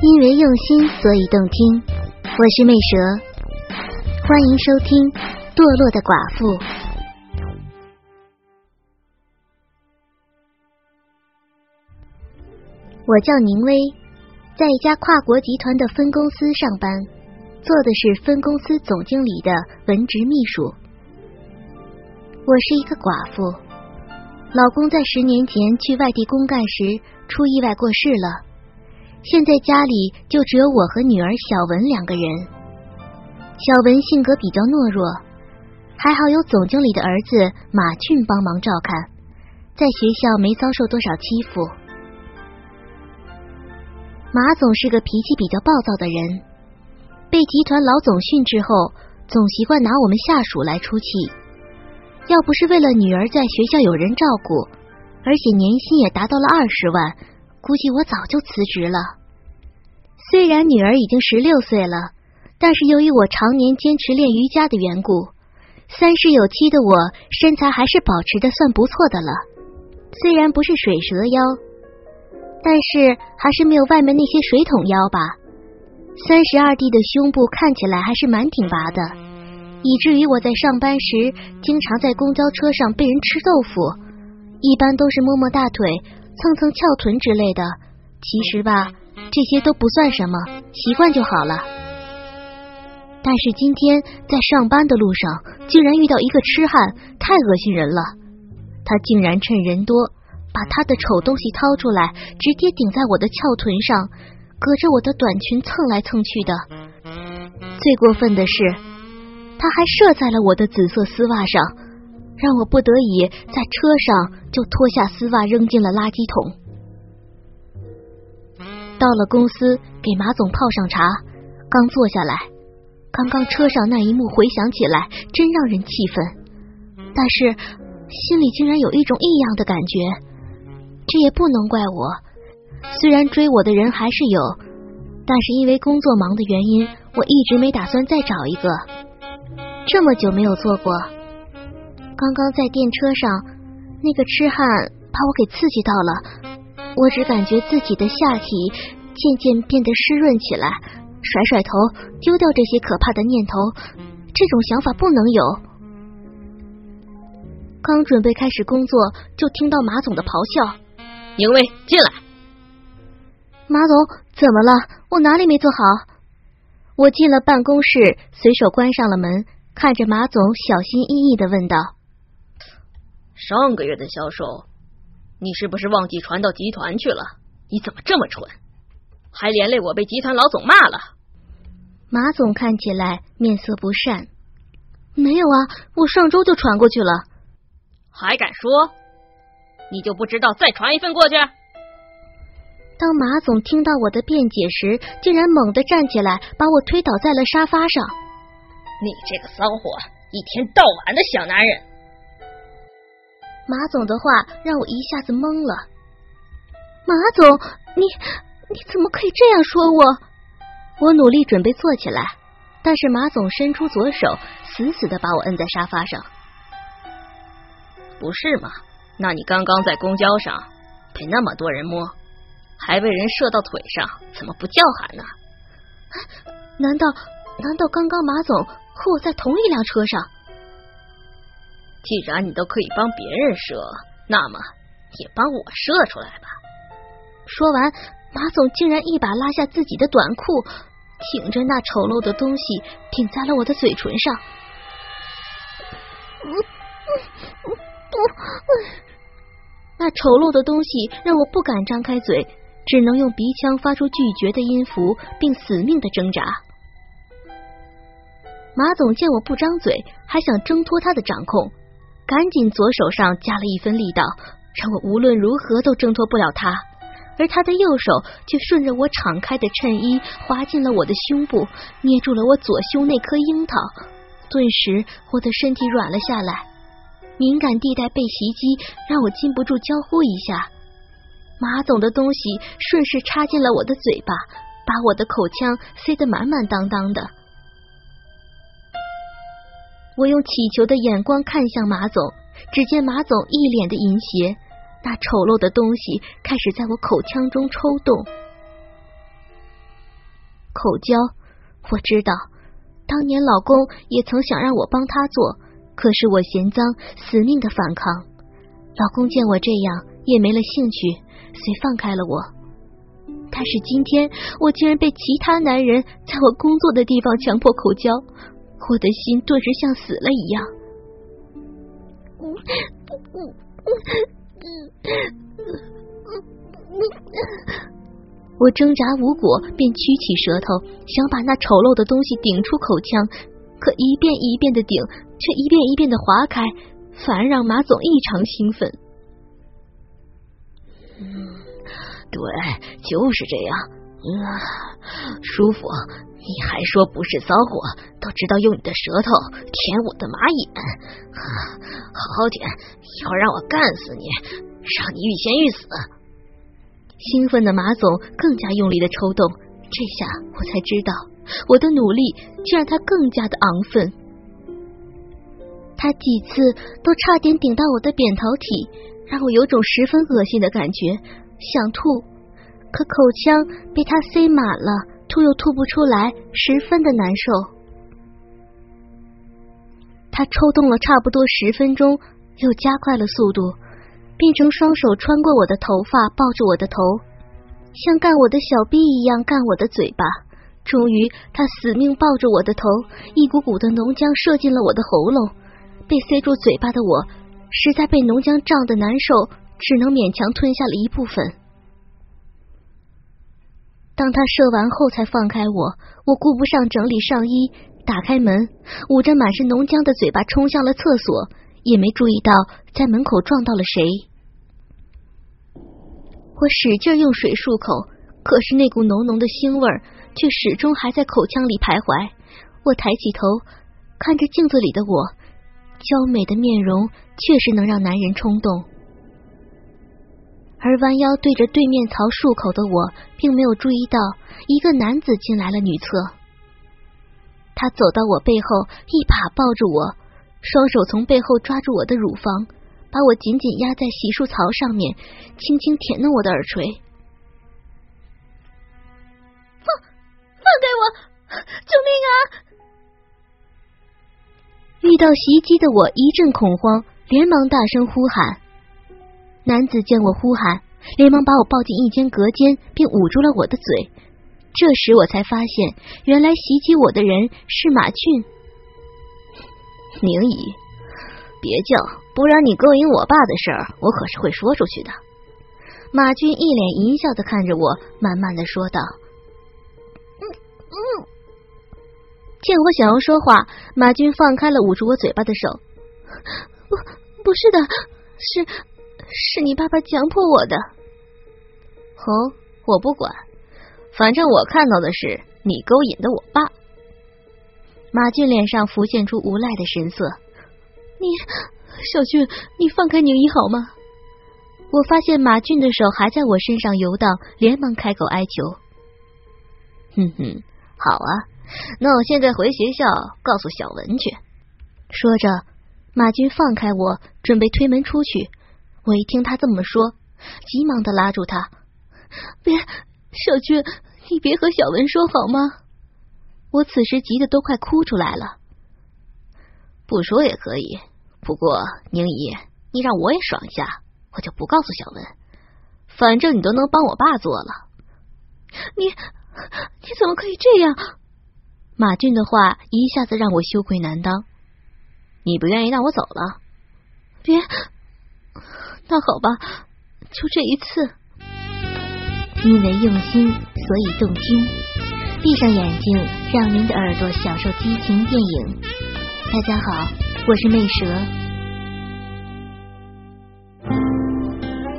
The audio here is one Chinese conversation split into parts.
因为用心，所以动听。我是魅蛇，欢迎收听《堕落的寡妇》。我叫宁薇，在一家跨国集团的分公司上班，做的是分公司总经理的文职秘书。我是一个寡妇，老公在十年前去外地公干时出意外过世了。现在家里就只有我和女儿小文两个人。小文性格比较懦弱，还好有总经理的儿子马俊帮忙照看，在学校没遭受多少欺负。马总是个脾气比较暴躁的人，被集团老总训斥后，总习惯拿我们下属来出气。要不是为了女儿在学校有人照顾，而且年薪也达到了二十万。估计我早就辞职了。虽然女儿已经十六岁了，但是由于我常年坚持练瑜伽的缘故，三十有七的我身材还是保持的算不错的了。虽然不是水蛇腰，但是还是没有外面那些水桶腰吧。三十二 D 的胸部看起来还是蛮挺拔的，以至于我在上班时经常在公交车上被人吃豆腐，一般都是摸摸大腿。蹭蹭翘臀之类的，其实吧，这些都不算什么，习惯就好了。但是今天在上班的路上，竟然遇到一个痴汉，太恶心人了。他竟然趁人多，把他的丑东西掏出来，直接顶在我的翘臀上，隔着我的短裙蹭来蹭去的。最过分的是，他还射在了我的紫色丝袜上。让我不得已在车上就脱下丝袜扔进了垃圾桶。到了公司给马总泡上茶，刚坐下来，刚刚车上那一幕回想起来，真让人气愤。但是心里竟然有一种异样的感觉，这也不能怪我。虽然追我的人还是有，但是因为工作忙的原因，我一直没打算再找一个。这么久没有做过。刚刚在电车上，那个痴汉把我给刺激到了，我只感觉自己的下体渐渐变得湿润起来，甩甩头，丢掉这些可怕的念头。这种想法不能有。刚准备开始工作，就听到马总的咆哮：“宁威，进来！”马总，怎么了？我哪里没做好？我进了办公室，随手关上了门，看着马总，小心翼翼的问道。上个月的销售，你是不是忘记传到集团去了？你怎么这么蠢，还连累我被集团老总骂了？马总看起来面色不善。没有啊，我上周就传过去了。还敢说？你就不知道再传一份过去？当马总听到我的辩解时，竟然猛地站起来，把我推倒在了沙发上。你这个骚货，一天到晚的想男人。马总的话让我一下子懵了。马总，你你怎么可以这样说我？我努力准备坐起来，但是马总伸出左手，死死的把我摁在沙发上。不是吗？那你刚刚在公交上被那么多人摸，还被人射到腿上，怎么不叫喊呢？难道难道刚刚马总和我在同一辆车上？既然你都可以帮别人射，那么也帮我射出来吧。说完，马总竟然一把拉下自己的短裤，挺着那丑陋的东西顶在了我的嘴唇上。那丑陋的东西让我不敢张开嘴，只能用鼻腔发出拒绝的音符，并死命的挣扎。马总见我不张嘴，还想挣脱他的掌控。赶紧左手上加了一分力道，让我无论如何都挣脱不了他。而他的右手却顺着我敞开的衬衣滑进了我的胸部，捏住了我左胸那颗樱桃。顿时，我的身体软了下来，敏感地带被袭击，让我禁不住娇呼一下。马总的东西顺势插进了我的嘴巴，把我的口腔塞得满满当当的。我用乞求的眼光看向马总，只见马总一脸的淫邪，那丑陋的东西开始在我口腔中抽动。口交，我知道，当年老公也曾想让我帮他做，可是我嫌脏，死命的反抗。老公见我这样，也没了兴趣，遂放开了我。但是今天，我竟然被其他男人在我工作的地方强迫口交。我的心顿时像死了一样，我挣扎无果，便屈起舌头，想把那丑陋的东西顶出口腔，可一遍一遍的顶，却一遍一遍的划开，反而让马总异常兴奋。嗯，对，就是这样，嗯，舒服。你还说不是骚货，都知道用你的舌头舔我的马眼，好好舔，一会儿让我干死你，让你欲仙欲死。兴奋的马总更加用力的抽动，这下我才知道，我的努力却让他更加的昂奋。他几次都差点顶到我的扁桃体，让我有种十分恶心的感觉，想吐，可口腔被他塞满了。吐又吐不出来，十分的难受。他抽动了差不多十分钟，又加快了速度，变成双手穿过我的头发，抱着我的头，像干我的小臂一样干我的嘴巴。终于，他死命抱着我的头，一股股的浓浆射进了我的喉咙。被塞住嘴巴的我，实在被浓浆胀得难受，只能勉强吞下了一部分。当他射完后，才放开我。我顾不上整理上衣，打开门，捂着满是浓浆的嘴巴冲向了厕所，也没注意到在门口撞到了谁。我使劲用水漱口，可是那股浓浓的腥味却始终还在口腔里徘徊。我抬起头，看着镜子里的我，娇美的面容确实能让男人冲动。而弯腰对着对面槽漱口的我，并没有注意到一个男子进来了女厕。他走到我背后，一把抱住我，双手从背后抓住我的乳房，把我紧紧压在洗漱槽上面，轻轻舔弄我的耳垂。放放开我！救命啊！遇到袭击的我一阵恐慌，连忙大声呼喊。男子见我呼喊，连忙把我抱进一间隔间，并捂住了我的嘴。这时我才发现，原来袭击我的人是马俊。宁姨，别叫，不然你勾引我爸的事儿，我可是会说出去的。马俊一脸淫笑的看着我，慢慢的说道：“嗯嗯。”见我想要说话，马俊放开了捂住我嘴巴的手。不，不是的，是。是你爸爸强迫我的。哦，我不管，反正我看到的是你勾引的我爸。马俊脸上浮现出无赖的神色。你，小俊，你放开宁姨好吗？我发现马俊的手还在我身上游荡，连忙开口哀求。哼哼，好啊，那我现在回学校告诉小文去。说着，马俊放开我，准备推门出去。我一听他这么说，急忙的拉住他：“别，小俊，你别和小文说好吗？”我此时急得都快哭出来了。不说也可以，不过宁姨，你让我也爽一下，我就不告诉小文。反正你都能帮我爸做了，你你怎么可以这样？马俊的话一下子让我羞愧难当。你不愿意让我走了？别。那好吧，就这一次。因为用心，所以动听。闭上眼睛，让您的耳朵享受激情电影。大家好，我是魅蛇。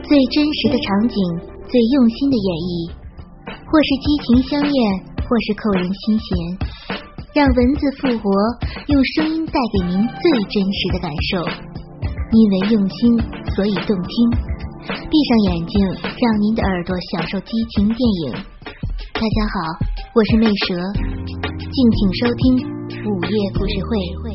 最真实的场景，最用心的演绎，或是激情相恋，或是扣人心弦，让文字复活，用声音带给您最真实的感受。因为用心，所以动听。闭上眼睛，让您的耳朵享受激情电影。大家好，我是魅蛇，敬请收听午夜故事会。